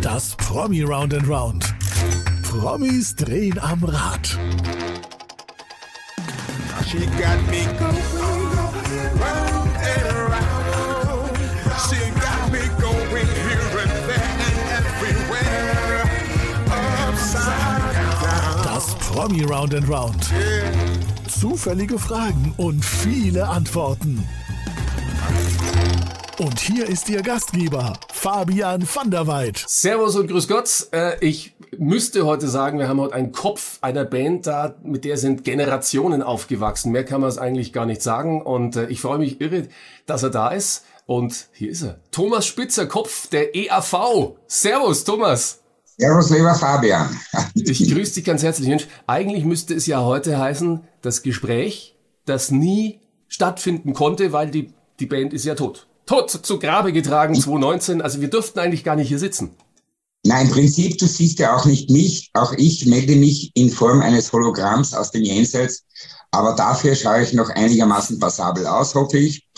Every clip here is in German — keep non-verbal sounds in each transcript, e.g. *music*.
Das Promi Round and Round. Promis drehen am Rad. She got me going round and round. She got me going here and there and everywhere. Upside down. Das Promi Round and Round. Zufällige Fragen und viele Antworten. Und hier ist Ihr Gastgeber, Fabian van der Weid. Servus und Grüß Gott. Äh, ich müsste heute sagen, wir haben heute einen Kopf einer Band da, mit der sind Generationen aufgewachsen. Mehr kann man es eigentlich gar nicht sagen. Und äh, ich freue mich irre, dass er da ist. Und hier ist er. Thomas Spitzer, Kopf der EAV. Servus, Thomas. Servus, lieber Fabian. *laughs* Ich grüße dich ganz herzlich. Mensch, eigentlich müsste es ja heute heißen, das Gespräch, das nie stattfinden konnte, weil die, die Band ist ja tot. Tot zu Grabe getragen 2019. Also wir dürften eigentlich gar nicht hier sitzen. Nein, im Prinzip, du siehst ja auch nicht mich. Auch ich melde mich in Form eines Hologramms aus dem Jenseits. Aber dafür schaue ich noch einigermaßen passabel aus, hoffe ich.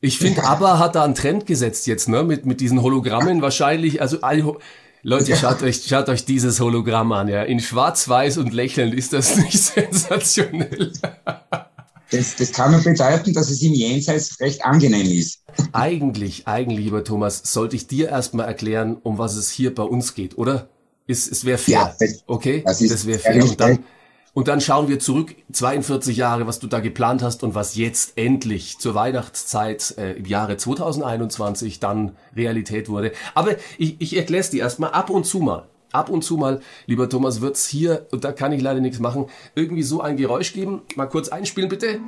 Ich finde, ABBA hat da einen Trend gesetzt jetzt, ne, mit, mit diesen Hologrammen wahrscheinlich. Also alle, Leute, schaut euch, schaut euch dieses Hologramm an, ja. In schwarz-weiß und lächeln ist das nicht *laughs* sensationell. Das, das kann nur bedeuten, dass es im Jenseits recht angenehm ist. Eigentlich, eigentlich, lieber Thomas, sollte ich dir erstmal erklären, um was es hier bei uns geht, oder? Es, es wäre fair. Ja, das- okay? das ist wäre fair. Und dann, und dann schauen wir zurück, 42 Jahre, was du da geplant hast und was jetzt endlich zur Weihnachtszeit äh, im Jahre 2021 dann Realität wurde. Aber ich, ich erkläre es dir erstmal ab und zu mal. Ab und zu mal, lieber Thomas, wird's hier, und da kann ich leider nichts machen, irgendwie so ein Geräusch geben. Mal kurz einspielen, bitte.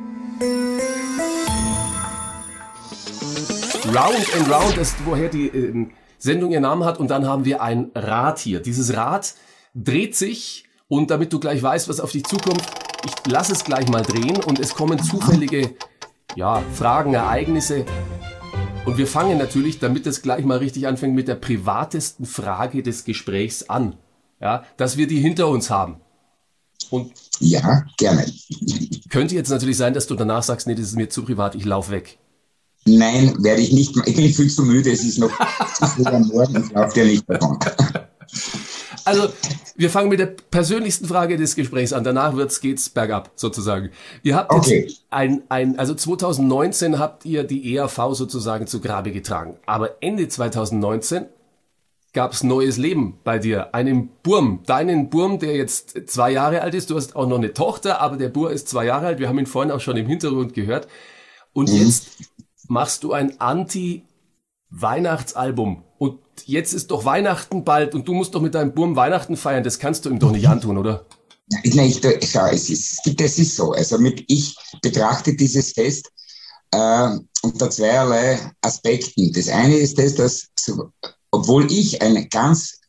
Round and Round ist, woher die ähm, Sendung ihren Namen hat. Und dann haben wir ein Rad hier. Dieses Rad dreht sich und damit du gleich weißt, was auf dich zukommt, ich lass es gleich mal drehen und es kommen zufällige ja, Fragen, Ereignisse. Und wir fangen natürlich, damit es gleich mal richtig anfängt, mit der privatesten Frage des Gesprächs an. Ja, dass wir die hinter uns haben. Und Ja, gerne. könnte jetzt natürlich sein, dass du danach sagst, nee, das ist mir zu privat, ich lauf weg. Nein, werde ich nicht. *laughs* Ich bin viel zu müde. Es ist noch zu früh am Morgen. Ich laufe dir nicht davon. Also, wir fangen mit der persönlichsten Frage des Gesprächs an. Danach wird's, geht's bergab, sozusagen. Ihr habt Okay. jetzt ein, ein, also 2019 habt ihr die ERV sozusagen zu Grabe getragen. Aber Ende 2019 gab's neues Leben bei dir. Einen Burm, deinen Burm, der jetzt zwei Jahre alt ist. Du hast auch noch eine Tochter, aber der Bur ist zwei Jahre alt. Wir haben ihn vorhin auch schon im Hintergrund gehört. Und jetzt machst du ein Anti-Weihnachtsalbum. Und jetzt ist doch Weihnachten bald und du musst doch mit deinem Burm Weihnachten feiern. Das kannst du ihm doch nicht antun, oder? Nein, ich, schau, es ist, es ist so. Also mit, ich betrachte dieses Fest äh, unter zweierlei Aspekten. Das eine ist das, dass, so, obwohl ich ein ganz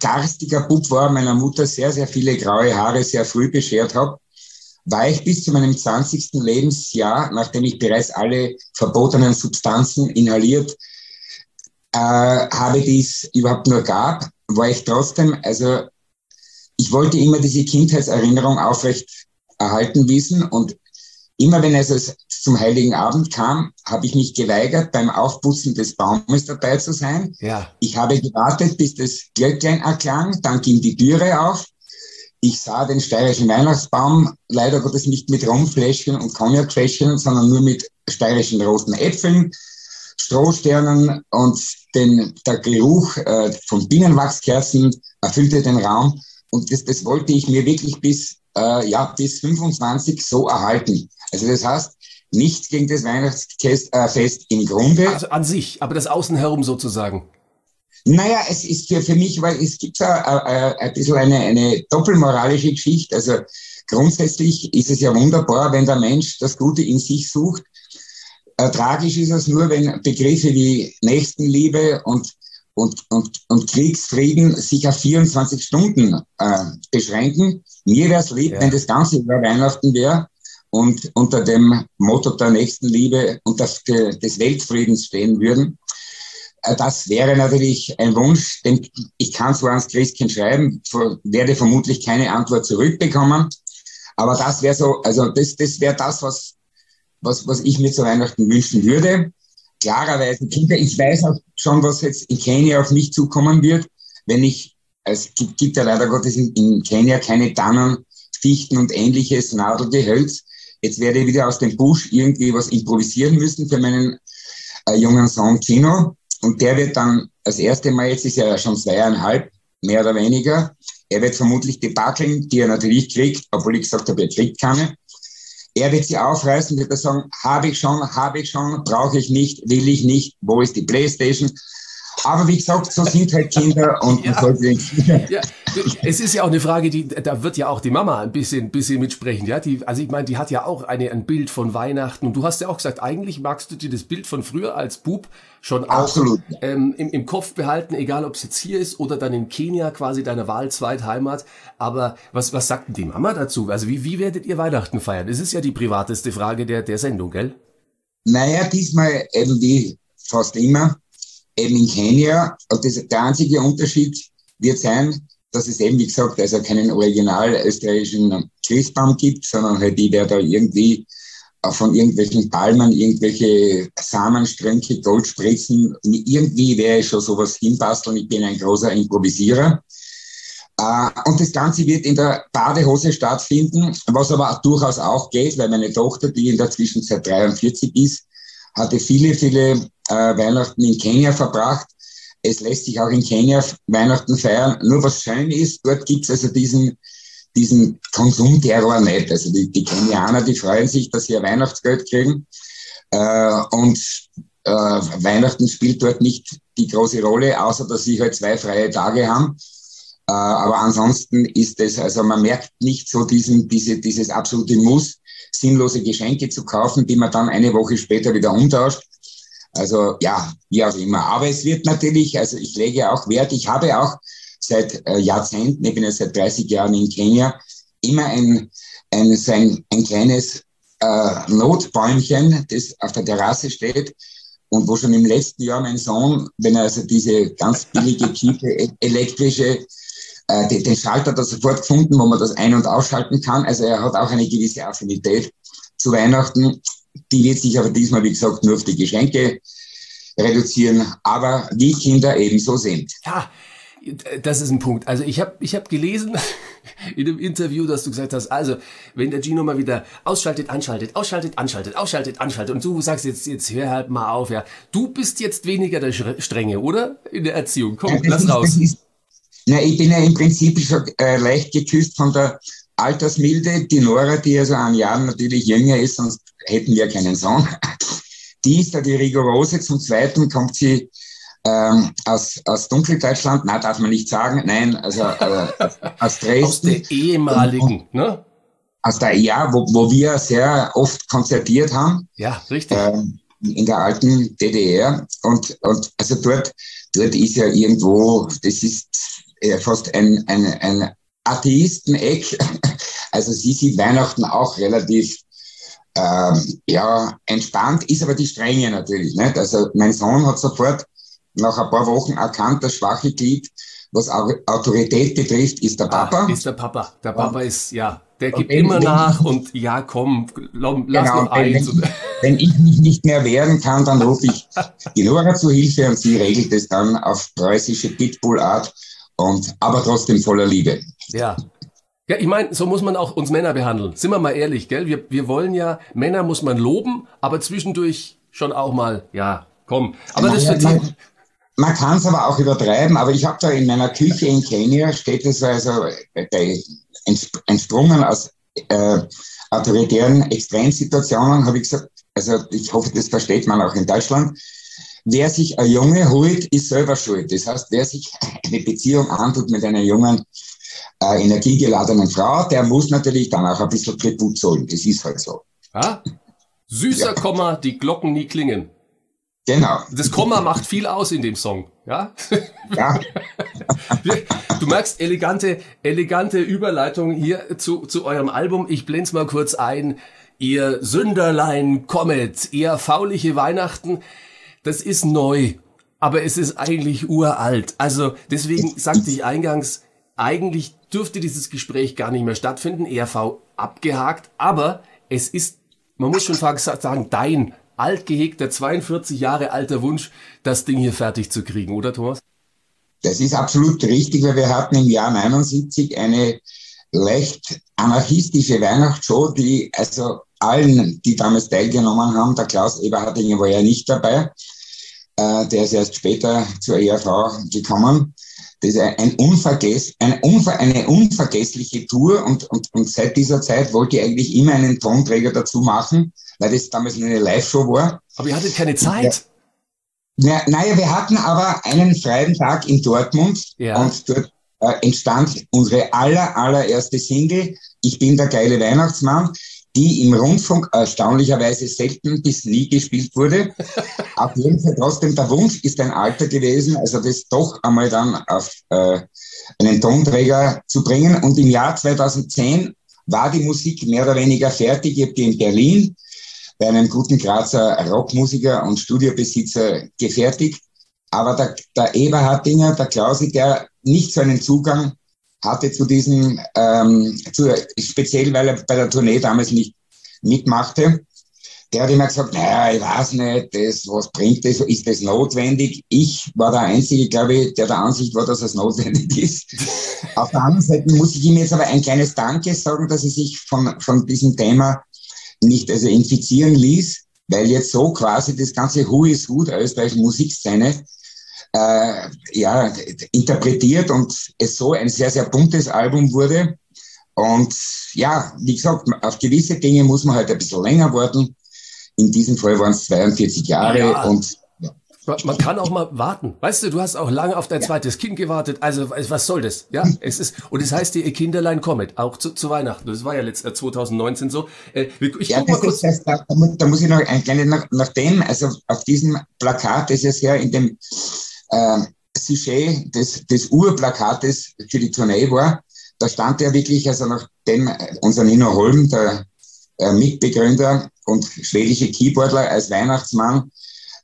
garstiger Bub war, meiner Mutter sehr, sehr viele graue Haare sehr früh beschert habe, war ich bis zu meinem 20. Lebensjahr, nachdem ich bereits alle verbotenen Substanzen inhaliert äh, habe, die es überhaupt nur gab, war ich trotzdem, also ich wollte immer diese Kindheitserinnerung aufrecht erhalten wissen und immer wenn es zum Heiligen Abend kam, habe ich mich geweigert, beim Aufputzen des Baumes dabei zu sein. Ja. Ich habe gewartet, bis das Glöcklein erklang, dann ging die Türe auf. Ich sah den steirischen Weihnachtsbaum leider Gottes nicht mit Rumfläschchen und Cognacfläschchen, sondern nur mit steirischen roten Äpfeln, Strohsternen und den, der Geruch äh, von Bienenwachskerzen erfüllte den Raum. Und das, das wollte ich mir wirklich bis, äh, ja, bis 25 so erhalten. Also das heißt, nichts gegen das Weihnachtsfest äh, im Grunde. Also an sich, aber das Außen herum sozusagen. Naja, es ist für, für mich, weil es gibt ja äh, äh, ein bisschen eine, eine doppelmoralische Geschichte. Also grundsätzlich ist es ja wunderbar, wenn der Mensch das Gute in sich sucht. Äh, tragisch ist es nur, wenn Begriffe wie Nächstenliebe und, und, und, und Kriegsfrieden sich auf 24 Stunden äh, beschränken. Mir wäre es lieb, Ja. wenn das Ganze über Weihnachten wäre und unter dem Motto der Nächstenliebe und des, des Weltfriedens stehen würden. Äh, Das wäre natürlich ein Wunsch, denn ich kann zwar ans Christkind schreiben, werde vermutlich keine Antwort zurückbekommen, aber das wäre so, also das, das wäre das, was, was, was ich mir zu Weihnachten wünschen würde. klarerweise Kinder. Ich weiß auch schon, was jetzt in Kenia auf mich zukommen wird, wenn ich, es gibt, gibt ja leider Gottes in, in Kenia keine Tannen, Fichten und ähnliches Nadelgehölz. Jetzt werde ich wieder aus dem Busch irgendwie was improvisieren müssen für meinen äh, jungen Sohn Tino. Und der wird dann das erste Mal, jetzt ist er ja schon zweieinhalb, mehr oder weniger. Er wird vermutlich die Backeln, die er natürlich kriegt, obwohl ich gesagt habe, er kriegt keine. Er wird sie aufreißen, wird er sagen, habe ich schon, habe ich schon, brauche ich nicht, will ich nicht, wo ist die Playstation? Aber wie gesagt, so sind halt Kinder und Ja. man sollte Ja, es ist ja auch eine Frage, die, da wird ja auch die Mama ein bisschen, bisschen mitsprechen, ja. Die, also ich meine, die hat ja auch eine, ein Bild von Weihnachten und du hast ja auch gesagt, eigentlich magst du dir das Bild von früher als Bub schon auch Absolut. ähm, im, im Kopf behalten, egal ob es jetzt hier ist oder dann in Kenia quasi deine Wahl Zweitheimat. Aber was, was sagt denn die Mama dazu? Also wie, wie werdet ihr Weihnachten feiern? Das ist ja die privateste Frage der, der Sendung, gell? Naja, diesmal eben wie fast immer, eben in Kenia. Und das, der einzige Unterschied wird sein, dass es eben, wie gesagt, also keinen original österreichischen Christbaum gibt, sondern halt die, der da irgendwie äh, von irgendwelchen Palmen irgendwelche Samenstränke, Goldspritzen, irgendwie wäre ich schon sowas hinbasteln. Ich bin ein großer Improvisierer. Äh, Und das Ganze wird in der Badehose stattfinden, was aber durchaus auch geht, weil meine Tochter, die in der Zwischenzeit 43 ist, hatte viele, viele äh, Weihnachten in Kenia verbracht. Es lässt sich auch in Kenia Weihnachten feiern. Nur was schön ist, dort gibt's also diesen, diesen Konsumterror nicht. Also die, die Kenianer, die freuen sich, dass sie ihr Weihnachtsgeld kriegen. Äh, und äh, Weihnachten spielt dort nicht die große Rolle, außer dass sie halt zwei freie Tage haben. Äh, aber ansonsten ist es, also man merkt nicht so diesen, diese, dieses absolute Muss, sinnlose Geschenke zu kaufen, die man dann eine Woche später wieder umtauscht. Also ja, wie auch immer. Aber es wird natürlich, also ich lege auch Wert, ich habe auch seit äh, Jahrzehnten, ich bin ja seit 30 Jahren in Kenia, immer ein, ein, so ein, ein kleines äh, Notbäumchen, das auf der Terrasse steht und wo schon im letzten Jahr mein Sohn, wenn er also diese ganz billige, tiefe, e- elektrische äh, den, den Schalter da sofort gefunden, wo man das ein- und ausschalten kann. Also er hat auch eine gewisse Affinität zu Weihnachten. Die wird sich aber diesmal, wie gesagt, nur auf die Geschenke reduzieren, aber wie Kinder ebenso sind. Ja, das ist ein Punkt. Also ich habe ich hab gelesen *laughs* in einem Interview, dass du gesagt hast, also wenn der Gino mal wieder ausschaltet, anschaltet, ausschaltet, anschaltet, ausschaltet, anschaltet und du sagst jetzt, jetzt hör halt mal auf, ja. Du bist jetzt weniger der Strenge, oder? In der Erziehung. Komm, Ja, lass ist- raus. das ist- Na, ich bin ja im Prinzip schon äh, leicht geküsst von der Altersmilde. Die Nora, die also an Jahren natürlich jünger ist, sonst hätten wir keinen Sohn. *laughs* Die ist da die rigorose. Zum Zweiten kommt sie ähm, aus, aus Dunkeldeutschland. Nein, darf man nicht sagen. Nein, also äh, aus *laughs* Aus Dresden. der ehemaligen, ne? Aus der ja, wo, wo wir sehr oft konzertiert haben Ja, richtig. ähm, in der alten DDR. Und, und also dort, dort ist ja irgendwo, das ist fast ein, ein, ein Atheisteneck. *laughs* Also sie sieht Weihnachten auch relativ ähm, ja, entspannt, ist aber die Strenge natürlich. Nicht? Also mein Sohn hat sofort nach ein paar Wochen erkannt, das schwache Glied, was Au- Autorität betrifft, ist der Papa. Ah, ist der Papa. Der Papa ist, ja, der gibt wenn- immer nach und ja, komm, lass Genau, noch wenn, eins. wenn, wenn ich mich nicht mehr wehren kann, dann rufe ich die Nora zu Hilfe und sie regelt es dann auf preußische Pitbull-Art und aber trotzdem voller Liebe. Ja. Ja, ich meine, so muss man auch uns Männer behandeln. Sind wir mal ehrlich, gell? Wir, wir wollen ja, Männer muss man loben, aber zwischendurch schon auch mal, ja, komm. Aber das man, vertieft. man, kann es aber auch übertreiben, aber ich habe da in meiner Küche in Kenia steht es also äh, entsprungen aus äh, autoritären Extremsituationen, habe ich gesagt, also ich hoffe, das versteht man auch in Deutschland. Wer sich ein Junge holt, ist selber schuld. Das heißt, wer sich eine Beziehung antut mit einer jungen, äh, energiegeladenen Frau, der muss natürlich dann auch ein bisschen Tribut zollen. Das ist halt so. Ja? Süßer Komma, die Glocken nie klingen. Genau. Das Komma macht viel aus in dem Song, ja? Ja, Du merkst elegante, elegante Überleitung hier zu, zu eurem Album. Ich blend's mal kurz ein. Ihr Sünderlein kommet, ihr fauliche Weihnachten. Das ist neu, aber es ist eigentlich uralt. Also deswegen sagte ich eingangs, eigentlich dürfte dieses Gespräch gar nicht mehr stattfinden. ERV abgehakt, aber es ist, man muss schon sagen, dein altgehegter 42 Jahre alter Wunsch, das Ding hier fertig zu kriegen, oder Thomas? Das ist absolut richtig, weil wir hatten im Jahr 79 eine leicht anarchistische Weihnachtsshow, die also allen, die damals teilgenommen haben, der Klaus Eberhardinger war ja nicht dabei, äh, der ist erst später zur ERV gekommen. Das ist ein Unvergess, eine, unver, eine unvergessliche Tour und, und, und seit dieser Zeit wollte ich eigentlich immer einen Tonträger dazu machen, weil das damals eine Live-Show war. Aber ihr hattet keine Zeit. Ja, naja, wir hatten aber einen freien Tag in Dortmund ja. und dort äh, entstand unsere aller, allererste Single, Ich bin der geile Weihnachtsmann, die im Rundfunk erstaunlicherweise selten bis nie gespielt wurde. *laughs* auf jeden Fall trotzdem, der Wunsch ist ein alter gewesen, also das doch einmal dann auf äh, einen Tonträger zu bringen. Und im Jahr 2010 war die Musik mehr oder weniger fertig. Ich habe die in Berlin bei einem guten Grazer Rockmusiker und Studiobesitzer gefertigt. Aber der, der Eberhardinger, der Klausi, der nicht so einen Zugang hatte zu diesem, ähm, zu, speziell weil er bei der Tournee damals nicht mitmachte, der hat immer gesagt, naja, ich weiß nicht, das, was bringt das, ist das notwendig? Ich war der Einzige, glaube ich, der der Ansicht war, dass es notwendig ist. *laughs* Auf der anderen Seite muss ich ihm jetzt aber ein kleines Danke sagen, dass er sich von, von diesem Thema nicht also infizieren ließ, weil jetzt so quasi das ganze Who is Who der österreichischen Musikszene äh, ja, interpretiert und es so ein sehr, sehr buntes Album wurde. Und ja, wie gesagt, auf gewisse Dinge muss man halt ein bisschen länger warten. In diesem Fall waren es 42 Jahre ja. und man kann auch mal warten. Weißt du, du hast auch lange auf dein zweites Kind gewartet. Also, was soll das? Ja, es ist, und es heißt ihr Kinderlein kommet, auch zu, zu Weihnachten. Das war ja letzt, 2019 so. Äh, ich ja, guck mal kurz. Ist, da, da, muss ich noch ein kleines, nach, nach dem, also auf diesem Plakat, ist ja in dem, äh, Sujet des, des Urplakates für die Tournee war, da stand er wirklich, also nachdem unser Nino Holm, der äh, Mitbegründer und schwedische Keyboardler als Weihnachtsmann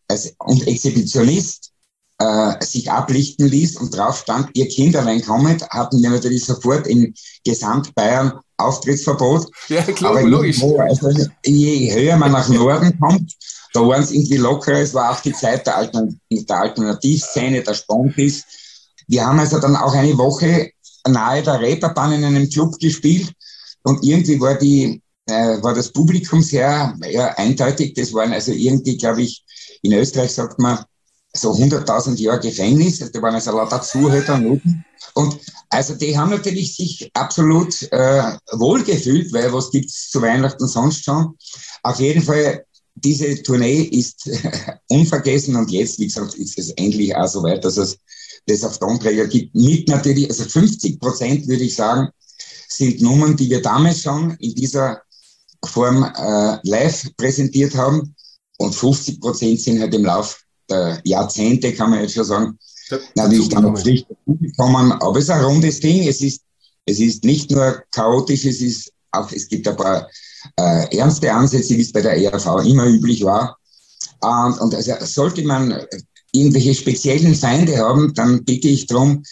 als, und Exhibitionist äh, sich ablichten ließ und drauf stand, ihr Kinderlein kommet, hatten wir natürlich sofort in Gesamtbayern Auftrittsverbot. Ja, klar, Aber logisch. Irgendwo, also je höher man nach Norden kommt, da waren es irgendwie lockerer. Es war auch die Zeit der, Altern der Alternativszene, der Spontis. Wir haben also dann auch eine Woche nahe der Reeperbahn in einem Club gespielt und irgendwie war die äh, war das Publikum sehr ja, eindeutig. Das waren also irgendwie, glaube ich, in Österreich sagt man so 100.000 Jahre Gefängnis. Da waren also lauter Zuhörer und also die haben natürlich sich absolut äh, wohlgefühlt, weil was gibt's zu Weihnachten sonst schon? Auf jeden Fall diese Tournee ist *laughs* unvergessen und jetzt, wie gesagt, ist es endlich auch so weit, dass es das auf Tonträger gibt. Mit natürlich, also 50 Prozent würde ich sagen, sind Nummern, die wir damals schon in dieser Form äh, live präsentiert haben und 50 Prozent sind halt im Lauf der Jahrzehnte, kann man jetzt schon sagen, ja, natürlich dann noch nicht gekommen. Aber es ist ein rundes Ding. Es ist, es ist nicht nur chaotisch, es ist auch, es gibt ein paar äh, ernste Ansätze, wie es bei der ERV immer üblich war. Und, und also sollte man irgendwelche speziellen Feinde haben, dann bitte ich darum,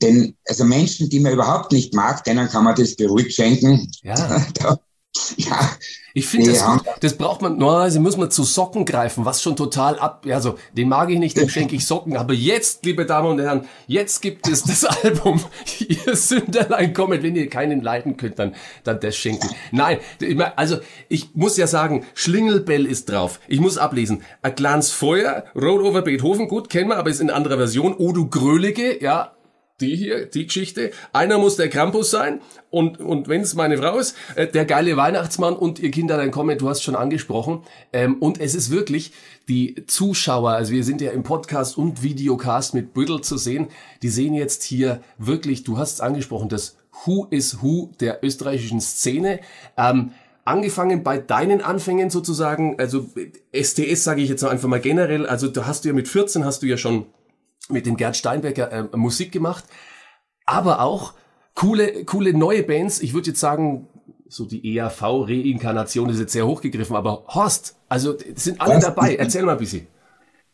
denn also Menschen, die man überhaupt nicht mag, denen kann man das beruhigt schenken. Ja. *laughs* *laughs* Ja. Ich finde ja. das gut. Das braucht man, normalerweise muss man zu Socken greifen, was schon total ab, ja, so, den mag ich nicht, dem *laughs* schenke ich Socken. Aber jetzt, liebe Damen und Herren, jetzt gibt es das *laughs* Album, ihr Sünderlein kommet, wenn ihr keinen leiden könnt, dann, dann das schenken. Nein, also, ich muss ja sagen, Schlingelbell ist drauf. Ich muss ablesen. A Glanz Feuer, Road over Beethoven, gut, kennen wir, aber ist in anderer Version. Odu Grölige, ja, die hier, die Geschichte. Einer muss der Krampus sein und, und wenn es meine Frau ist, äh, der geile Weihnachtsmann und ihr Kinder dann kommen, du hast schon angesprochen. Ähm, und es ist wirklich die Zuschauer, also wir sind ja im Podcast und Videocast mit Büdel zu sehen, die sehen jetzt hier wirklich, du hast es angesprochen, das Who is Who der österreichischen Szene. Ähm, angefangen bei deinen Anfängen sozusagen, also STS sage ich jetzt einfach mal generell, also da hast du ja mit 14 hast du ja schon mit dem Gerd Steinbecker äh, Musik gemacht, aber auch coole, coole neue Bands. Ich würde jetzt sagen, so die EAV-Reinkarnation ist jetzt sehr hochgegriffen, aber Horst, also sind alle dabei. Erzähl mal ein bisschen.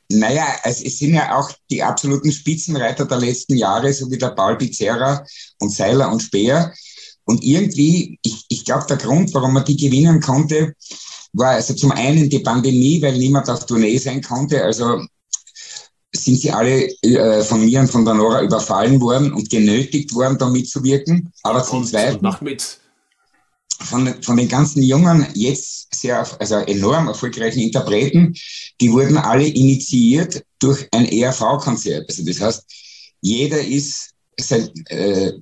Naja, es, sind ja auch die absoluten Spitzenreiter der letzten Jahre, so wie der Paul Pizzerra und Seiler und Speer. Und irgendwie, ich, ich glaube, der Grund, warum man die gewinnen konnte, war also zum einen die Pandemie, weil niemand auf Tournee sein konnte. Also sind sie alle äh, von mir und von der Nora überfallen worden und genötigt worden, da mitzuwirken. Aber zum Zweiten. Mach mit. Von, von den ganzen jungen, jetzt sehr, also enorm erfolgreichen Interpreten, die wurden alle initiiert durch ein ERV-Konzert. Also das heißt, jeder ist seit, äh,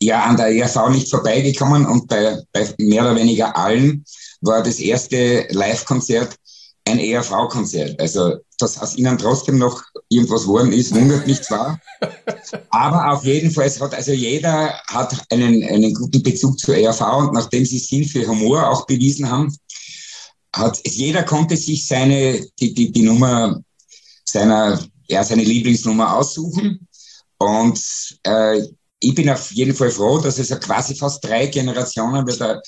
ja an der ERV nicht vorbeigekommen und bei, bei mehr oder weniger allen war das erste Live-Konzert ein ERV-Konzert. Also, dass aus ihnen trotzdem noch irgendwas worden ist, wundert mich zwar. Aber auf jeden Fall, es hat also jeder hat einen, einen guten Bezug zur ERV und nachdem sie Sinn für Humor auch bewiesen haben, hat jeder konnte sich seine, die, die, die Nummer seiner, ja, seine Lieblingsnummer aussuchen. Und äh, ich bin auf jeden Fall froh, dass es quasi fast drei Generationen, weil der,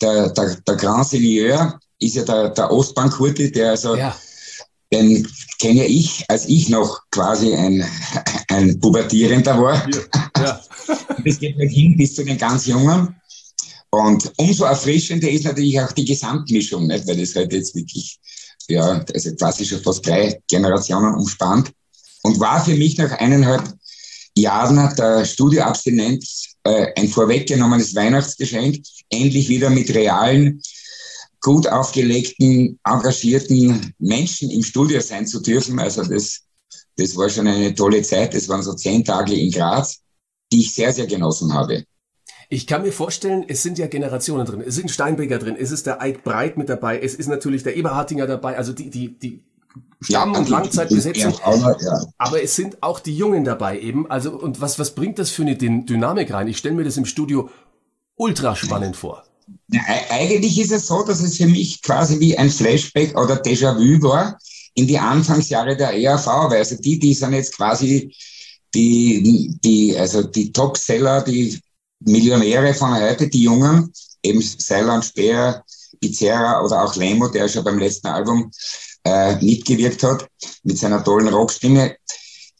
der, der, der Grand Seigneur ist ja der, der Ostbank-Hurti, der also, ja. den kenne ich, als ich noch quasi ein, ein Pubertierender war. Ja. Ja. *laughs* das geht halt hin bis zu den ganz Jungen. Und umso erfrischender ist natürlich auch die Gesamtmischung, nicht? weil das halt jetzt wirklich, ja, also quasi schon fast drei Generationen umspannt. Und war für mich nach eineinhalb Jahren der Studioabstinenz äh, ein vorweggenommenes Weihnachtsgeschenk, endlich wieder mit realen gut aufgelegten, engagierten Menschen im Studio sein zu dürfen. Also das, das war schon eine tolle Zeit. Das waren so zehn Tage in Graz, die ich sehr, sehr genossen habe. Ich kann mir vorstellen, es sind ja Generationen drin. Es sind Steinbecker drin, es ist der Eik Breit mit dabei, es ist natürlich der Eberhartinger dabei, also die, die, die Stamm- ja, und Langzeitbesetzung. Ja. Aber es sind auch die Jungen dabei eben. Also, und was, was bringt das für eine Dynamik rein? Ich stelle mir das im Studio ultra spannend vor. Eigentlich ist es so, dass es für mich quasi wie ein Flashback oder Déjà-vu war in die Anfangsjahre der ERV, weil also die, die sind jetzt quasi die, die, also die Top-Seller, die Millionäre von heute, die Jungen, eben Seiland, Speer, Pizzerra oder auch Lemo, der schon beim letzten Album äh, mitgewirkt hat, mit seiner tollen Rockstimme,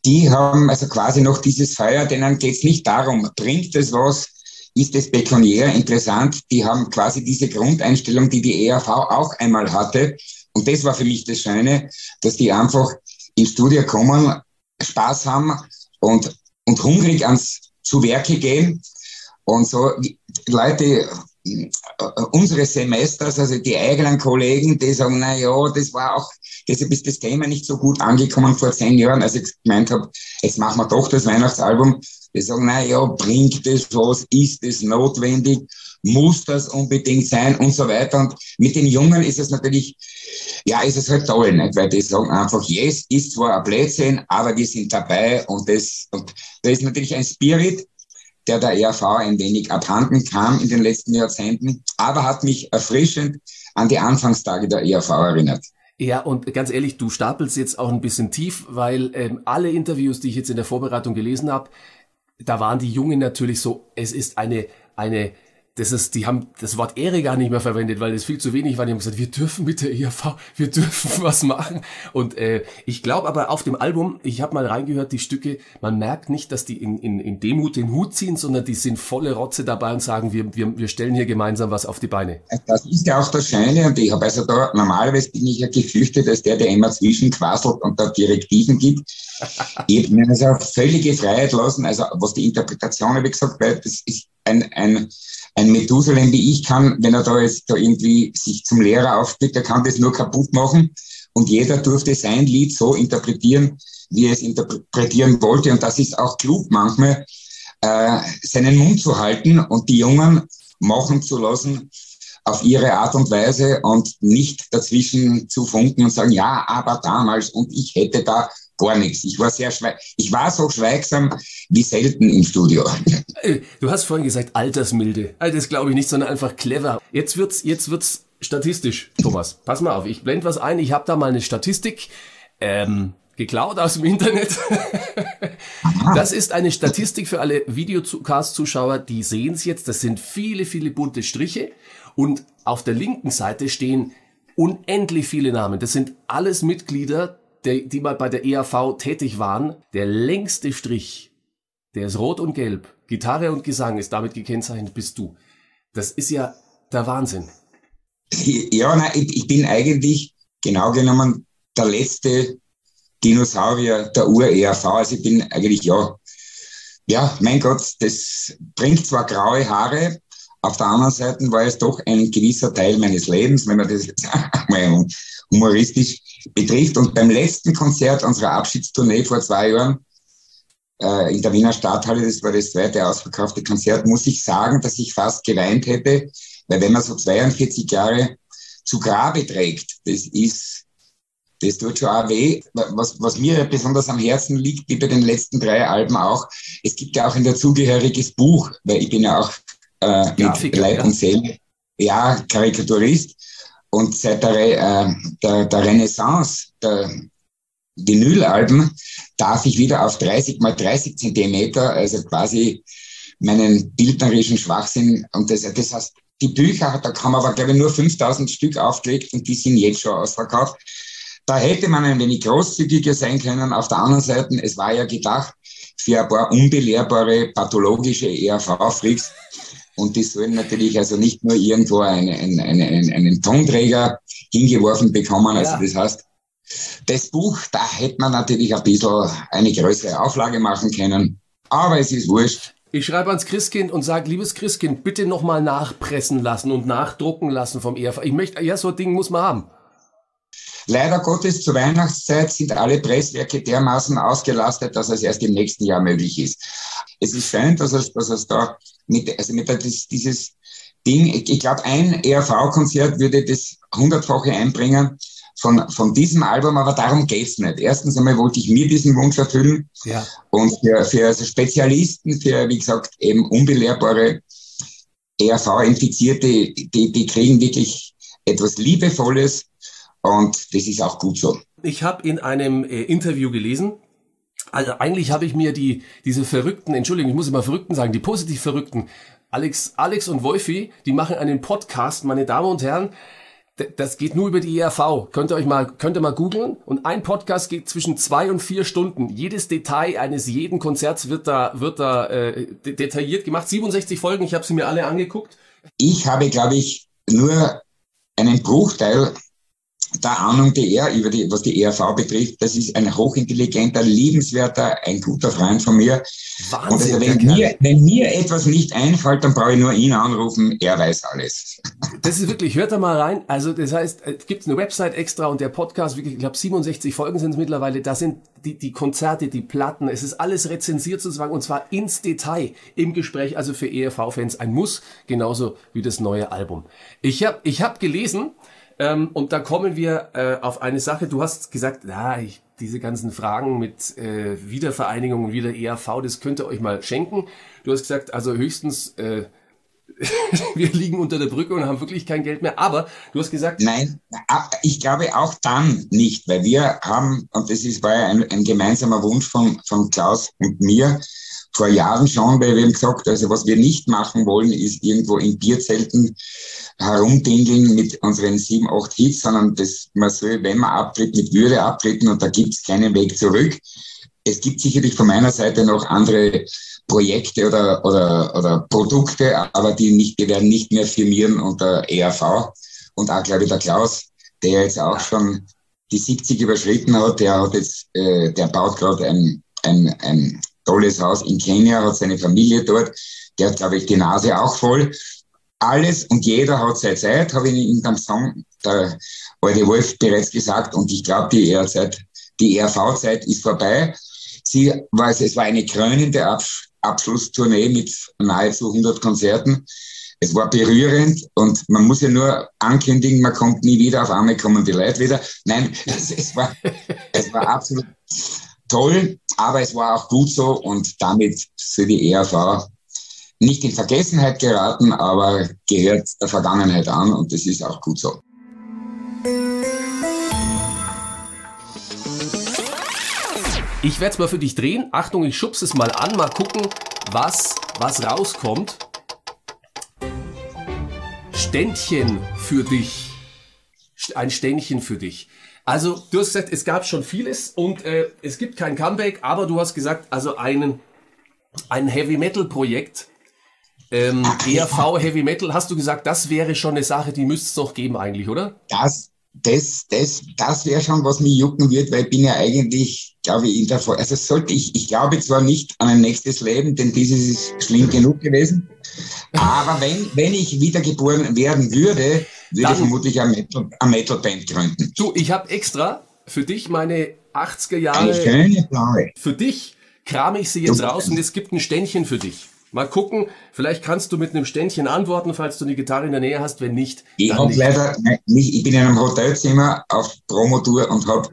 die haben also quasi noch dieses Feuer, denen geht es nicht darum, bringt es was, ist es pekuniär interessant. Die haben quasi diese Grundeinstellung, die die ERV auch einmal hatte. Und das war für mich das Schöne, dass die einfach ins Studio kommen, Spaß haben und, und hungrig ans zu Werke gehen. Und so Leute, äh, unsere Semesters, also die eigenen Kollegen, die sagen, na ja, das war auch, deshalb ist das Thema nicht so gut angekommen vor zehn Jahren, als ich gemeint habe, jetzt machen wir doch das Weihnachtsalbum. Die sagen, na ja, bringt es was, ist es notwendig, muss das unbedingt sein und so weiter. Und mit den Jungen ist es natürlich, ja, ist es halt toll, nicht? weil die sagen einfach, yes, ist zwar ein Blödsinn, aber wir sind dabei und das, und da ist natürlich ein Spirit, der der ERV ein wenig abhanden kam in den letzten Jahrzehnten, aber hat mich erfrischend an die Anfangstage der ERV erinnert. Ja, und ganz ehrlich, du stapelst jetzt auch ein bisschen tief, weil ähm, alle Interviews, die ich jetzt in der Vorbereitung gelesen habe, da waren die Jungen natürlich so, es ist eine, eine das ist, die haben das Wort Ehre gar nicht mehr verwendet, weil es viel zu wenig war. Die haben gesagt, wir dürfen mit der ERV, wir dürfen *laughs* was machen. Und äh, ich glaube aber auf dem Album, ich habe mal reingehört, die Stücke, man merkt nicht, dass die in, in, in Demut den Hut ziehen, sondern die sind volle Rotze dabei und sagen, wir, wir, wir stellen hier gemeinsam was auf die Beine. Das ist ja auch das Schöne und ich habe also da, normalerweise bin ich ja gefürchtet als der, der immer zwischenquasselt und da Direktiven gibt. *laughs* ich habe mir also völlige Freiheit lassen, also was die Interpretation, habe ich gesagt, weil das ist ein, ein ein Methusalem wie ich kann, wenn er da jetzt da irgendwie sich zum Lehrer aufspielt, der kann das nur kaputt machen. Und jeder durfte sein Lied so interpretieren, wie er es interpretieren wollte. Und das ist auch klug manchmal, äh, seinen Mund zu halten und die Jungen machen zu lassen auf ihre Art und Weise und nicht dazwischen zu funken und sagen, ja, aber damals und ich hätte da gar nichts. Ich war sehr schweig ich war so schweigsam wie selten im Studio. Äh, du hast vorhin gesagt Altersmilde. Also das glaube ich nicht, sondern einfach clever. Jetzt wird's jetzt wird's statistisch, Thomas. Pass mal auf, ich blende was ein. Ich habe da mal eine Statistik ähm, geklaut aus dem Internet. das ist eine Statistik für alle Videocast-Zuschauer, die sehen es jetzt. Das sind viele, viele bunte Striche und auf der linken Seite stehen unendlich viele Namen. Das sind alles Mitglieder der, die mal bei der EAV tätig waren, der längste Strich, der ist rot und gelb. Gitarre und Gesang ist damit gekennzeichnet, bist du. Das ist ja der Wahnsinn. Ja, nein, ich, bin eigentlich genau genommen der letzte Dinosaurier der Ur-ERV. Also ich bin eigentlich, ja, ja, mein Gott, das bringt zwar graue Haare, auf der anderen Seite war es doch ein gewisser Teil meines Lebens, wenn man das jetzt *laughs* mal humoristisch betrifft. Und beim letzten Konzert unserer Abschiedstournee vor zwei Jahren äh, in der Wiener Stadthalle, das war das zweite ausverkaufte Konzert, muss ich sagen, dass ich fast geweint hätte, weil wenn man so 42 Jahre zu Grabe trägt, das ist, das tut schon auch weh. Was, was mir besonders am Herzen liegt, wie bei den letzten drei Alben auch, es gibt ja auch ein dazugehöriges Buch, weil ich bin ja auch äh, mit Leib und Seele, ja, Karikaturist. Und seit der, äh, der, der Renaissance der Vinylalben darf ich wieder auf 30 mal 30 Zentimeter, also quasi meinen bildnerischen Schwachsinn, und das, das heißt, die Bücher, da haben aber, glaube ich, nur 5000 Stück aufgelegt und die sind jetzt schon ausverkauft. Da hätte man ein wenig großzügiger sein können. Auf der anderen Seite, es war ja gedacht für ein paar unbelehrbare, pathologische ERV-Freaks. Und die sollen natürlich also nicht nur irgendwo eine, eine, eine, einen Tonträger hingeworfen bekommen. Also ja. das heißt, das Buch, da hätte man natürlich ein bisschen eine größere Auflage machen können. Aber es ist wurscht. Ich schreibe ans Christkind und sage, liebes Christkind, bitte nochmal nachpressen lassen und nachdrucken lassen vom ERV. Ich möchte, ja, so ein Ding muss man haben. Leider Gottes, zur Weihnachtszeit sind alle Presswerke dermaßen ausgelastet, dass es erst im nächsten Jahr möglich ist. Es ist schön, dass es, dass es da mit, also mit dieses Ding, ich, ich glaube, ein ERV-Konzert würde das hundertfache einbringen von, von diesem Album, aber darum geht's nicht. Erstens einmal wollte ich mir diesen Wunsch erfüllen ja. und für, für also Spezialisten, für, wie gesagt, eben unbelehrbare ERV-Infizierte, die, die kriegen wirklich etwas Liebevolles und das ist auch gut so. Ich habe in einem äh, Interview gelesen, also eigentlich habe ich mir die diese verrückten, Entschuldigung, ich muss immer verrückten sagen, die positiv verrückten Alex Alex und Wolfi, die machen einen Podcast, meine Damen und Herren, das geht nur über die ERV. Könnt ihr euch mal, könnt ihr mal googeln. Und ein Podcast geht zwischen zwei und vier Stunden. Jedes Detail eines jeden Konzerts wird da, wird da äh, detailliert gemacht. 67 Folgen, ich habe sie mir alle angeguckt. Ich habe, glaube ich, nur einen Bruchteil der Ahnung der über die, was die ERV betrifft. Das ist ein hochintelligenter, liebenswerter, ein guter Freund von mir. Wahnsinn, und also, wenn, mir, wenn mir etwas nicht einfällt, dann brauche ich nur ihn anrufen. Er weiß alles. Das ist wirklich, hört da mal rein. Also, das heißt, es gibt eine Website extra und der Podcast, wirklich, ich glaube, 67 Folgen sind es mittlerweile. Da sind die, die Konzerte, die Platten, es ist alles rezensiert sozusagen und zwar ins Detail im Gespräch. Also für ERV-Fans ein Muss, genauso wie das neue Album. Ich habe ich hab gelesen, ähm, und da kommen wir äh, auf eine Sache. Du hast gesagt, ja, ich, diese ganzen Fragen mit äh, Wiedervereinigung und wieder ERV, das könnt ihr euch mal schenken. Du hast gesagt, also höchstens äh, *laughs* wir liegen unter der Brücke und haben wirklich kein Geld mehr. Aber du hast gesagt. Nein, ich glaube auch dann nicht, weil wir haben, und das ist, war ja ein, ein gemeinsamer Wunsch von, von Klaus und mir, vor Jahren schon, weil wir haben gesagt, also was wir nicht machen wollen, ist irgendwo in Bierzelten herumdingeln mit unseren sieben, acht Hits, sondern das, man soll, wenn man abtritt, mit Würde abtreten und da gibt es keinen Weg zurück. Es gibt sicherlich von meiner Seite noch andere Projekte oder, oder, oder Produkte, aber die, nicht, die werden nicht mehr firmieren unter ERV. Und auch, glaube ich, der Klaus, der jetzt auch schon die 70 überschritten hat, der hat jetzt, äh, der baut gerade ein, ein, ein tolles Haus in Kenia, hat seine Familie dort. Der hat, glaube ich, die Nase auch voll. Alles und jeder hat seine Zeit, habe ich in dem Song der alte Wolf bereits gesagt. Und ich glaube, die ERV-Zeit ERV-Zeit ist vorbei. Sie war, es war eine krönende Absch Abschlusstournee mit nahezu 100 Konzerten. Es war berührend und man muss ja nur ankündigen, man kommt nie wieder, auf einmal kommen die Leute wieder. Nein, *laughs* es, es, war, es war absolut toll, aber es war auch gut so und damit für die ERV nicht in Vergessenheit geraten, aber gehört der Vergangenheit an und das ist auch gut so. Ich werde es mal für dich drehen. Achtung, ich schubse es mal an, mal gucken, was, was rauskommt. Ständchen für dich. Ein Ständchen für dich. Also, du hast gesagt, es gab schon vieles und äh, es gibt kein Comeback, aber du hast gesagt, also einen, ein Heavy Metal Projekt ähm, ERV Heavy Metal, hast du gesagt, das wäre schon eine Sache, die müsste es doch geben eigentlich, oder? Das, das, das, das wäre schon, was mich jucken wird, weil ich bin ja eigentlich, glaube ich, in der Vor also sollte ich, ich glaube zwar nicht an ein nächstes Leben, denn dieses ist schlimm genug gewesen, aber wenn, wenn ich wiedergeboren werden würde, würde ich vermutlich eine Metal, eine Metal-Band gründen. Du, ich habe extra für dich meine 80er Eine Jahre, schöne blaue. für dich krame ich sie jetzt raus und es gibt ein Ständchen für dich. Mal gucken, vielleicht kannst du mit einem Ständchen antworten, falls du eine Gitarre in der Nähe hast. Wenn nicht, Ich habe leider nicht, ich bin in einem Hotelzimmer auf Promotour und habe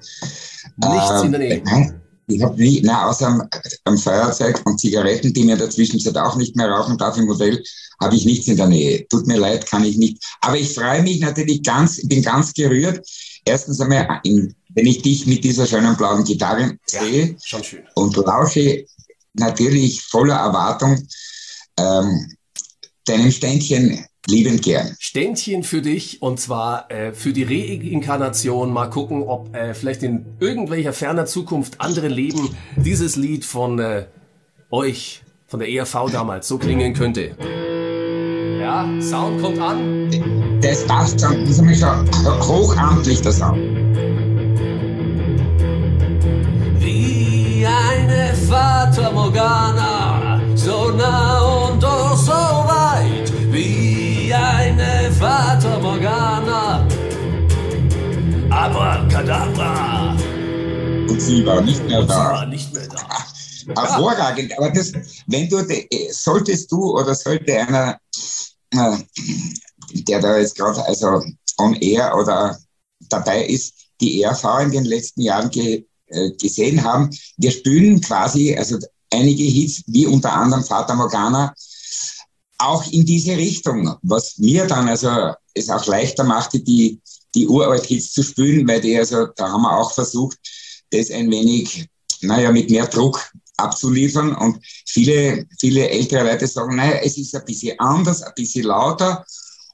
Nichts in der Nähe. Nein, ich habe nie, nein, außer am, am Feuerzeug und Zigaretten, die mir der Zwischenzeit auch nicht mehr rauchen darf im Hotel, habe ich nichts in der Nähe. Tut mir leid, kann ich nicht. Aber ich freue mich natürlich ganz, bin ganz gerührt. Erstens einmal, in, wenn ich dich mit dieser schönen blauen Gitarre sehe schön. und lausche natürlich voller Erwartung ähm, deinem Ständchen liebend gern. Ständchen für dich und zwar äh, für die Reinkarnation. Mal gucken, ob äh, vielleicht in irgendwelcher ferner Zukunft andere Leben dieses Lied von äh, euch, von der ERV damals, so klingen könnte. Ja, Sound kommt an. Das passt schon, das ist schon hochamtlich, der Sound. Wie eine Fata Morgana, so nah Fata Morgana. Abracadabra. Und sie war nicht mehr Sie da. war nicht mehr da. Hervorragend. Aber das, wenn du, de- solltest du oder sollte einer, äh, der da jetzt gerade also on air oder dabei ist, die ERV in den letzten Jahren ge, äh, gesehen haben, wir spielen quasi, also einige Hits, wie unter anderem Fata Morgana, auch in diese Richtung, was mir dann also es auch leichter machte, die, die Uralt-Hits zu spielen, weil die also, da haben wir auch versucht, das ein wenig, naja, mit mehr Druck abzuliefern und viele, viele ältere Leute sagen, naja, es ist ein bisschen anders, ein bisschen lauter,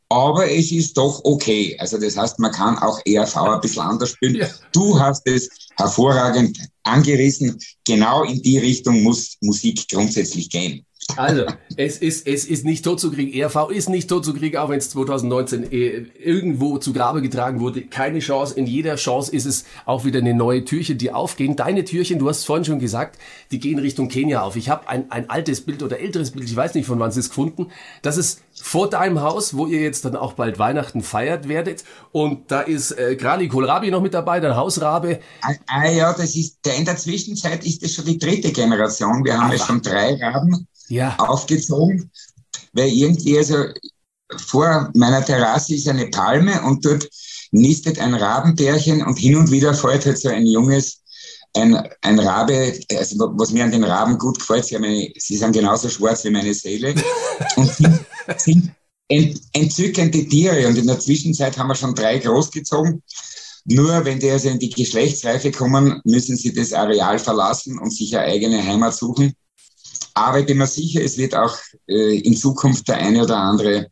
aber es ist doch okay. Also das heißt, man kann auch ERV ein bisschen anders spielen. Ja. Du hast es hervorragend angerissen. Genau in die Richtung muss Musik grundsätzlich gehen. Also, es ist, es ist nicht tot zu kriegen. ERV ist nicht tot zu kriegen, auch wenn es 2019 äh, irgendwo zu Grabe getragen wurde. Keine Chance. In jeder Chance ist es auch wieder eine neue Türchen, die aufgehen. Deine Türchen, du hast es vorhin schon gesagt, die gehen Richtung Kenia auf. Ich habe ein, ein altes Bild oder älteres Bild, ich weiß nicht, von wann es ist, gefunden. Das ist vor deinem Haus, wo ihr jetzt dann auch bald Weihnachten feiert werdet. Und da ist äh, Grali Kohlrabi noch mit dabei, dein Hausrabe. Ah, ah ja, das ist, der in der Zwischenzeit ist das schon die dritte Generation. Wir haben ja schon drei Raben Ja, aufgezogen, weil irgendwie, also vor meiner Terrasse ist eine Palme und dort nistet ein Rabenbärchen und hin und wieder fällt halt so ein junges, ein, ein Rabe, also was mir an den Raben gut gefällt, sie, haben eine, sie sind genauso schwarz wie meine Seele *laughs* und sind, sind ent, entzückende Tiere und in der Zwischenzeit haben wir schon drei großgezogen. Nur wenn die also in die Geschlechtsreife kommen, müssen sie das Areal verlassen und sich eine eigene Heimat suchen. Aber ich bin mir sicher, es wird auch äh, in Zukunft der eine oder andere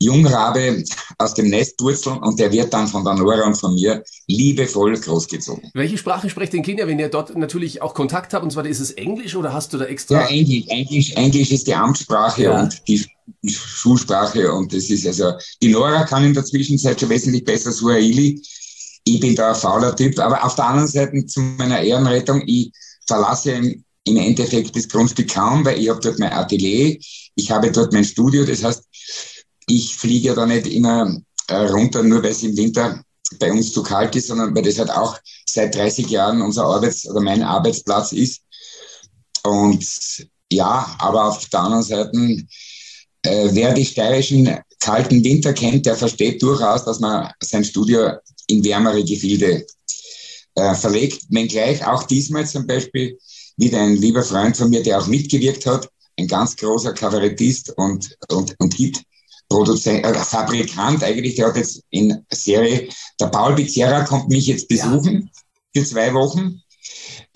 Jungrabe aus dem Nest purzeln und der wird dann von der Nora und von mir liebevoll großgezogen. welche Sprache sprecht ihr in Kenia, wenn ihr dort natürlich auch Kontakt habt? Und zwar ist es Englisch oder hast du da extra... Ja, Englisch, Englisch, Englisch ist die Amtssprache Ja. und die, die Schulsprache und das ist also, die Nora kann in der Zwischenzeit schon wesentlich besser Suahili. Ich bin da ein fauler Typ, aber auf der anderen Seite zu meiner Ehrenrettung, ich verlasse im, Endeffekt das Grundstück kaum, weil ich habe dort mein Atelier, ich habe dort mein Studio, das heißt, ich fliege da nicht immer äh, runter, nur weil es im Winter bei uns zu kalt ist, sondern weil das halt auch seit 30 Jahren unser Arbeits- oder mein Arbeitsplatz ist. Und ja, aber auf der anderen Seite, äh, wer die steirischen kalten Winter kennt, der versteht durchaus, dass man sein Studio in wärmere Gefilde äh, verlegt. Wenngleich auch diesmal zum Beispiel wieder ein lieber Freund von mir, der auch mitgewirkt hat, ein ganz großer Kabarettist und, und, und Hit-Produzent, äh, Fabrikant eigentlich, der hat jetzt in Serie, der Paul Becerra kommt mich jetzt besuchen für zwei Wochen.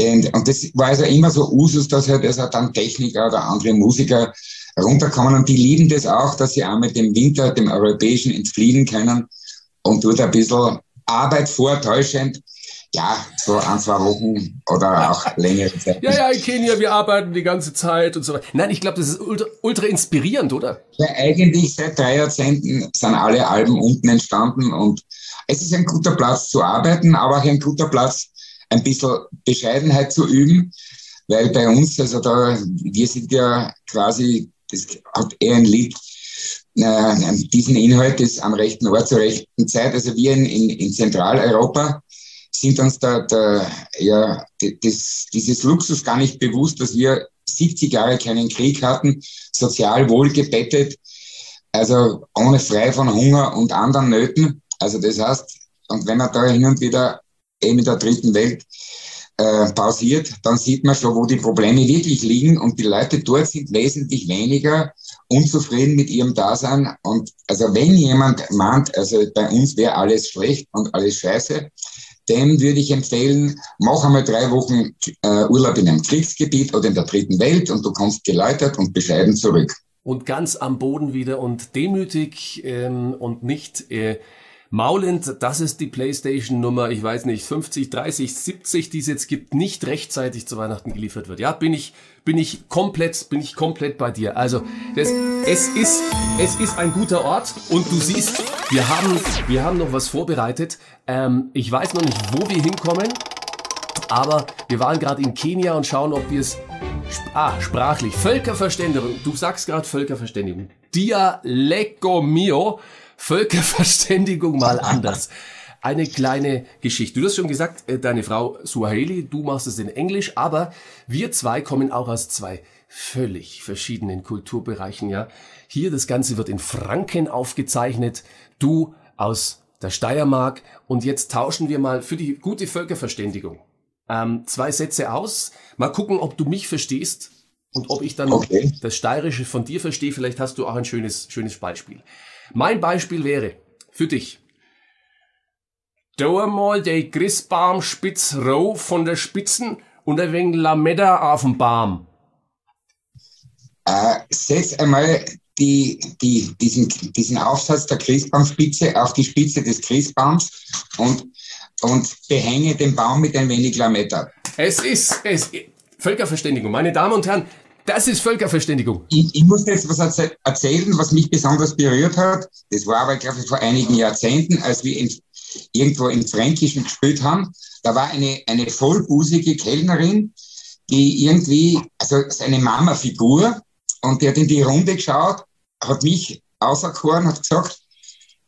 Und, und das war also immer so Usus, dass halt also dann Techniker oder andere Musiker runterkommen und die lieben das auch, dass sie auch mit dem Winter, dem europäischen entfliehen können und dort ein bisschen Arbeit vortäuschend ja, so ein, zwei Wochen oder auch längere Zeit. Ja, ja, in Kenia, wir arbeiten die ganze Zeit und so weiter. Nein, ich glaube, das ist ultra, ultra inspirierend, oder? Ja, eigentlich seit drei Jahrzehnten sind alle Alben unten entstanden und es ist ein guter Platz zu arbeiten, aber auch ein guter Platz, ein bisschen Bescheidenheit zu üben, weil bei uns, also da, wir sind ja quasi, das hat eher ein Lied, äh, diesen Inhalt ist am rechten Ort zur rechten Zeit. Also wir in, in, in Zentraleuropa sind uns da, da ja, das, dieses Luxus gar nicht bewusst, dass wir 70 Jahre keinen Krieg hatten, sozial wohlgebettet, also ohne frei von Hunger und anderen Nöten. Also das heißt, und wenn man da hin und wieder eben in der dritten Welt äh, pausiert, dann sieht man schon, wo die Probleme wirklich liegen und die Leute dort sind wesentlich weniger unzufrieden mit ihrem Dasein. Und also wenn jemand meint, also bei uns wäre alles schlecht und alles scheiße, dem würde ich empfehlen, mach einmal drei Wochen äh, Urlaub in einem Kriegsgebiet oder in der dritten Welt und du kommst geläutert und bescheiden zurück. Und ganz am Boden wieder und demütig ähm, und nicht äh, maulend. Das ist die PlayStation Nummer, ich weiß nicht, 50, 30, 70, die es jetzt gibt, nicht rechtzeitig zu Weihnachten geliefert wird. Ja, bin ich, bin ich komplett, bin ich komplett bei dir. Also, das, es ist, es ist ein guter Ort und du siehst, wir haben, wir haben noch was vorbereitet. Ähm, ich weiß noch nicht, wo wir hinkommen, aber wir waren gerade in Kenia und schauen, ob wir es Ah, sprachlich. Völkerverständigung. Du sagst gerade Völkerverständigung. Dialecto mio. Völkerverständigung mal anders. Eine kleine Geschichte. Du hast schon gesagt, äh, deine Frau Suaheli, du machst es in Englisch, aber wir zwei kommen auch aus zwei völlig verschiedenen Kulturbereichen, ja. Hier das Ganze wird in Franken aufgezeichnet. Du aus der Steiermark und jetzt tauschen wir mal für die gute Völkerverständigung ähm, zwei Sätze aus. Mal gucken, ob du mich verstehst und ob ich dann okay. das Steirische von dir verstehe. Vielleicht hast du auch ein schönes, schönes Beispiel. Mein Beispiel wäre für dich. Da mal der Christbaum spitz roh von der Spitzen und ein wenig Lametta auf dem Baum. Äh, setz einmal die, die, diesen, diesen Aufsatz der Christbaumspitze auf die Spitze des Christbaums und, und behänge den Baum mit ein wenig Lametta. Es ist, es, Völkerverständigung. Meine Damen und Herren, das ist Völkerverständigung. Ich, ich muss jetzt was erzählen, was mich besonders berührt hat. Das war aber, glaube ich, vor einigen Jahrzehnten, als wir in, irgendwo im Fränkischen gespielt haben. Da war eine, eine vollbusige Kellnerin, die irgendwie, also seine Mama-Figur, und die hat in die Runde geschaut, hat mich auserkoren, hat gesagt,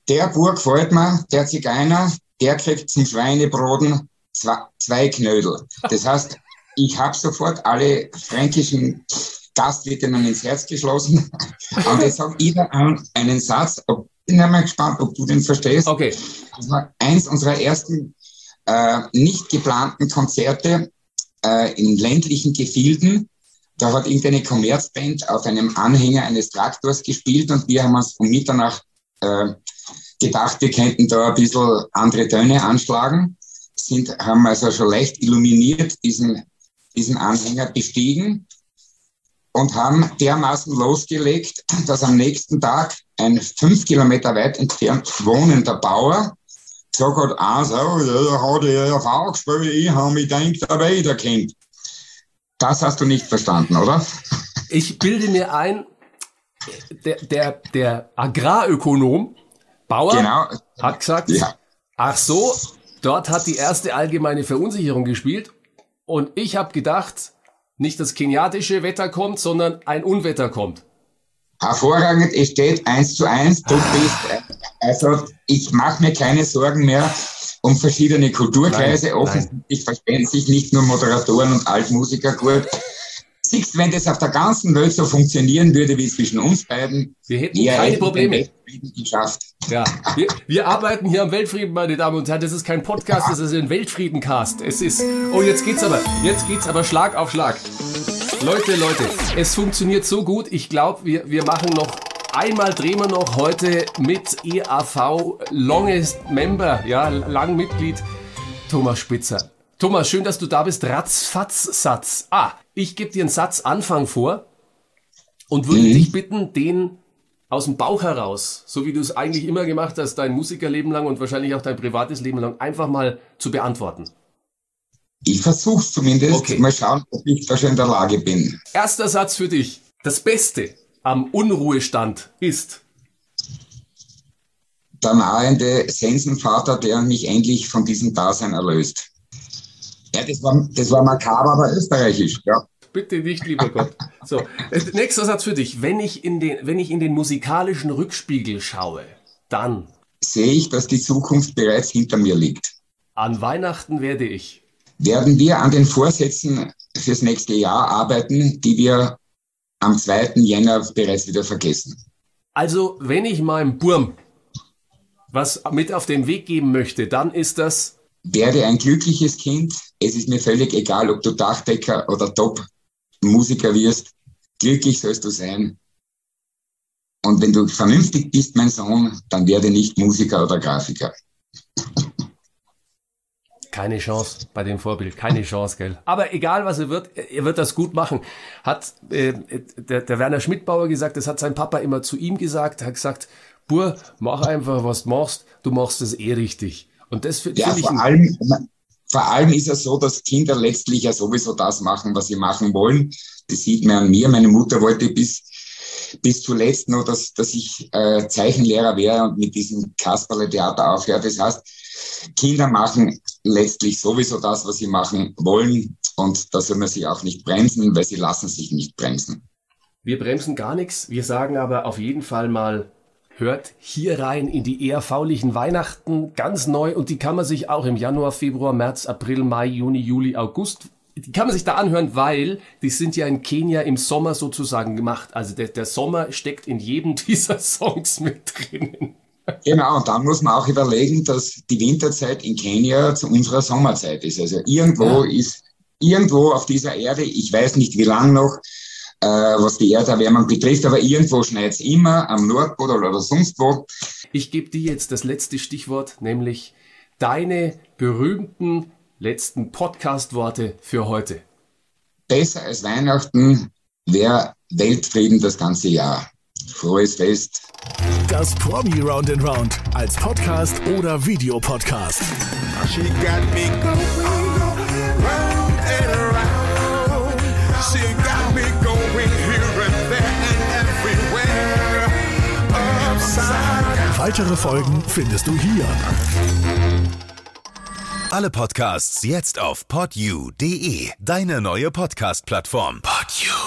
der Bur gefällt mir, der Zigeuner, der kriegt zum Schweinebroden zwei, zwei Knödel. Das *laughs* heißt, ich habe sofort alle fränkischen Gastwirtinnen ins Herz geschlossen. *laughs* Und jetzt habe ich da einen Satz, ob, bin mal gespannt, ob du den verstehst. Okay. Das war eins unserer ersten äh, nicht geplanten Konzerte äh, in ländlichen Gefilden. Da hat irgendeine Commerzband auf einem Anhänger eines Traktors gespielt und wir haben uns um Mitternacht äh, gedacht, wir könnten da ein bisschen andere Töne anschlagen. Sind, haben also schon leicht illuminiert diesen diesen Anhänger bestiegen und haben dermaßen losgelegt, dass am nächsten Tag ein fünf Kilometer weit entfernt wohnender Bauer gesagt hat, ah so, da hat er ja auch gespielt, ich habe mich gedacht, aber jeder kennt. Das hast du nicht verstanden, oder? Ich bilde mir ein, der, der, der Agrarökonom Bauer genau. hat gesagt, ja. ach so, dort hat die erste allgemeine Verunsicherung gespielt und ich habe gedacht, nicht das keniatische Wetter kommt, sondern ein Unwetter kommt. Hervorragend, es steht eins zu eins. Du bist, also ich mache mir keine Sorgen mehr um verschiedene Kulturkreise. Offensichtlich verstehen sich nicht nur Moderatoren und Altmusiker gut, siehst, wenn das auf der ganzen Welt so funktionieren würde wie zwischen uns beiden, wir hätten keine hätten Probleme. Geschafft. Ja, wir, wir, arbeiten hier am Weltfrieden, meine Damen und Herren. Das ist kein Podcast, das ist ein Weltfriedencast. Es ist. Oh, jetzt geht's aber. Jetzt geht's aber Schlag auf Schlag. Leute, Leute, es funktioniert so gut. Ich glaube, wir, wir machen noch Einmal drehen wir noch heute mit EAV Longest Member, ja, Langmitglied Thomas Spitzer. Thomas, schön, dass du da bist. Ratzfatz-Satz. Ah, ich gebe dir einen Satzanfang vor und würde mhm. dich bitten, den aus dem Bauch heraus, so wie du es eigentlich immer gemacht hast, dein Musikerleben lang und wahrscheinlich auch dein privates Leben lang, einfach mal zu beantworten. Ich versuch's zumindest. Okay. Mal schauen, ob ich da schon in der Lage bin. Erster Satz für dich. Das Beste am Unruhestand ist. Der nahende Sensenvater, der mich endlich von diesem Dasein erlöst. Ja, das war, das war makaber, aber österreichisch, ja. Bitte nicht, lieber Gott. So, äh, nächster Satz für dich. Wenn ich in den, wenn ich in den musikalischen Rückspiegel schaue, dann Sehe ich, dass die Zukunft bereits hinter mir liegt. an Weihnachten werde ich. Werden wir an den Vorsätzen fürs nächste Jahr arbeiten, die wir am 2. Jänner bereits wieder vergessen? Also, wenn ich meinem Burm was mit auf den Weg geben möchte, dann ist das Werde ein glückliches Kind. Es ist mir völlig egal, ob du Dachdecker oder Top-Musiker wirst. Glücklich sollst du sein. Und wenn du vernünftig bist, mein Sohn, dann werde nicht Musiker oder Grafiker. Keine Chance bei dem Vorbild, keine Chance, gell. Aber egal was er wird, er wird das gut machen. Hat äh, der, der Werner Schmidtbauer gesagt, das hat sein Papa immer zu ihm gesagt, hat gesagt, Bur, mach einfach, was du machst, du machst es eh richtig. Und das finde Ja, find ich vor allem, vor allem ist es so, dass Kinder letztlich ja sowieso das machen, was sie machen wollen. Das sieht man an mir. Meine Mutter wollte bis, bis zuletzt nur, dass, dass ich äh, Zeichenlehrer wäre und mit diesem Kasperle-Theater aufhöre. Das heißt, Kinder machen letztlich sowieso das, was sie machen wollen. Und da soll man sie auch nicht bremsen, weil sie lassen sich nicht bremsen. Wir bremsen gar nichts. Wir sagen aber auf jeden Fall mal, hört hier rein in die eher faulichen Weihnachten, ganz neu. Und die kann man sich auch im Januar, Februar, März, April, Mai, Juni, Juli, August, die kann man sich da anhören, weil die sind ja in Kenia im Sommer sozusagen gemacht. Also der, der Sommer steckt in jedem *laughs* dieser Songs mit drinnen. Genau, und dann muss man auch überlegen, dass die Winterzeit in Kenia zu unserer Sommerzeit ist. Also irgendwo Ja. ist, irgendwo auf dieser Erde, ich weiß nicht wie lang noch, äh, was die Erderwärmung betrifft, aber irgendwo schneit es immer, am Nordpol oder sonst wo. Ich gebe dir jetzt das letzte Stichwort, nämlich deine berühmten letzten Podcast-Worte für heute. Besser als Weihnachten wäre Weltfrieden das ganze Jahr. Frohes Fest. Das Promi Round and Round als Podcast oder Videopodcast. She got me going round and around. She got me going here and there and everywhere. Upside down. Weitere Folgen findest du hier. Alle Podcasts jetzt auf podyou.de, deine neue Podcast-Plattform. Podyou.